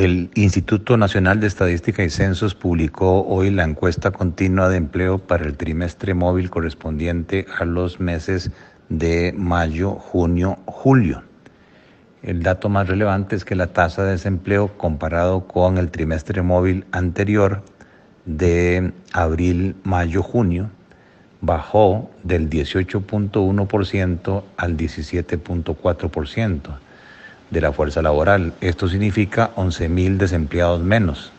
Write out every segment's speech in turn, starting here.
El Instituto Nacional de Estadística y Censos publicó hoy la encuesta continua de empleo para el trimestre móvil correspondiente a los meses de mayo, junio, julio. El dato más relevante es que la tasa de desempleo comparado con el trimestre móvil anterior de abril, mayo, junio bajó del 18.1% al 17.4% de la fuerza laboral. Esto significa 11.000 desempleados menos.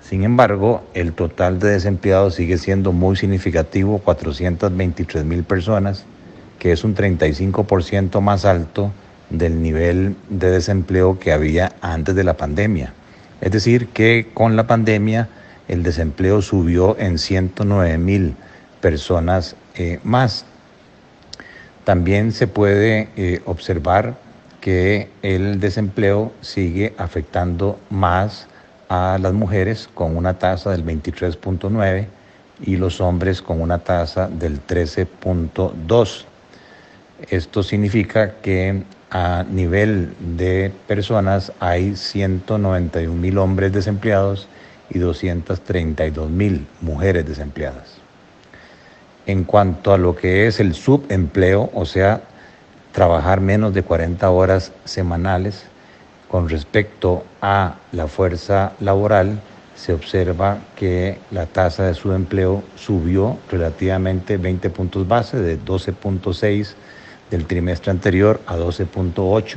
Sin embargo, el total de desempleados sigue siendo muy significativo, 423.000 personas, que es un 35% más alto del nivel de desempleo que había antes de la pandemia. Es decir, que con la pandemia el desempleo subió en 109.000 personas eh, más. También se puede eh, observar que el desempleo sigue afectando más a las mujeres con una tasa del 23.9 y los hombres con una tasa del 13.2. Esto significa que a nivel de personas hay 191 mil hombres desempleados y 232 mil mujeres desempleadas. En cuanto a lo que es el subempleo, o sea, trabajar menos de 40 horas semanales. Con respecto a la fuerza laboral, se observa que la tasa de subempleo subió relativamente 20 puntos base, de 12.6 del trimestre anterior a 12.8,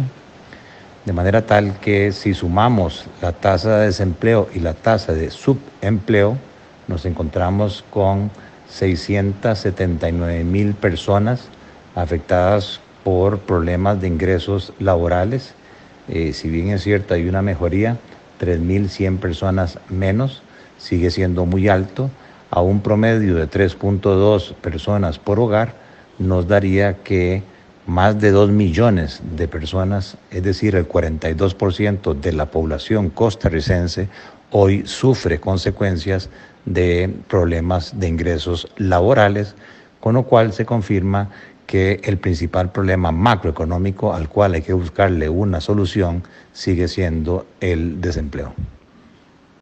de manera tal que si sumamos la tasa de desempleo y la tasa de subempleo, nos encontramos con 679 mil personas afectadas por problemas de ingresos laborales. Eh, si bien es cierto, hay una mejoría, 3.100 personas menos, sigue siendo muy alto. A un promedio de 3.2 personas por hogar, nos daría que más de 2 millones de personas, es decir, el 42% de la población costarricense, hoy sufre consecuencias de problemas de ingresos laborales, con lo cual se confirma que el principal problema macroeconómico al cual hay que buscarle una solución sigue siendo el desempleo.